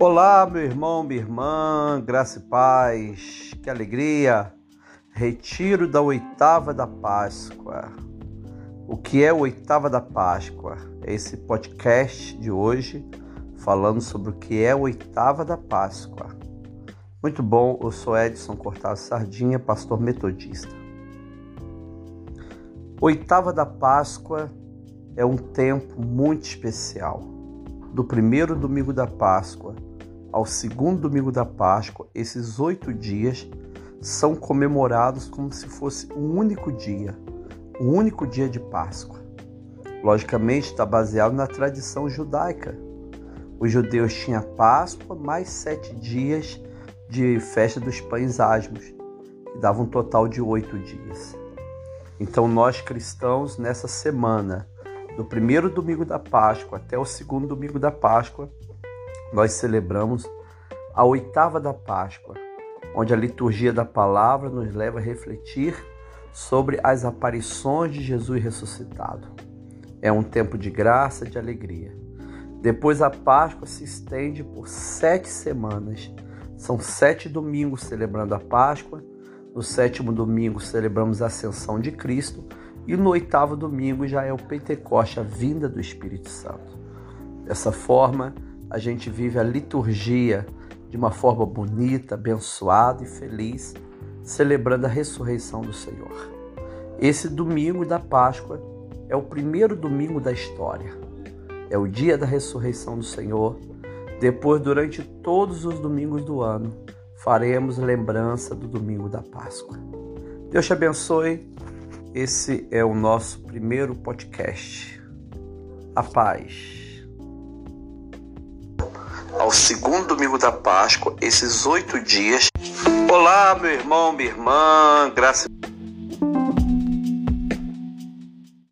Olá, meu irmão, minha irmã, graça e paz, que alegria! Retiro da oitava da Páscoa. O que é a oitava da Páscoa? É esse podcast de hoje falando sobre o que é a oitava da Páscoa. Muito bom, eu sou Edson Cortado Sardinha, pastor metodista. Oitava da Páscoa é um tempo muito especial. Do primeiro domingo da Páscoa ao segundo domingo da Páscoa, esses oito dias são comemorados como se fosse um único dia, um único dia de Páscoa. Logicamente, está baseado na tradição judaica. Os judeus tinham Páscoa mais sete dias de festa dos pães asmos, que dava um total de oito dias. Então, nós cristãos, nessa semana, do primeiro domingo da Páscoa até o segundo domingo da Páscoa, nós celebramos a oitava da Páscoa, onde a liturgia da palavra nos leva a refletir sobre as aparições de Jesus ressuscitado. É um tempo de graça, de alegria. Depois a Páscoa se estende por sete semanas. São sete domingos celebrando a Páscoa. No sétimo domingo celebramos a ascensão de Cristo. E no oitavo domingo já é o Pentecoste, a vinda do Espírito Santo. Dessa forma, a gente vive a liturgia de uma forma bonita, abençoada e feliz, celebrando a ressurreição do Senhor. Esse domingo da Páscoa é o primeiro domingo da história. É o dia da ressurreição do Senhor. Depois, durante todos os domingos do ano, faremos lembrança do domingo da Páscoa. Deus te abençoe. Esse é o nosso primeiro podcast. A paz ao segundo domingo da Páscoa, esses oito dias. Olá, meu irmão, minha irmã, graça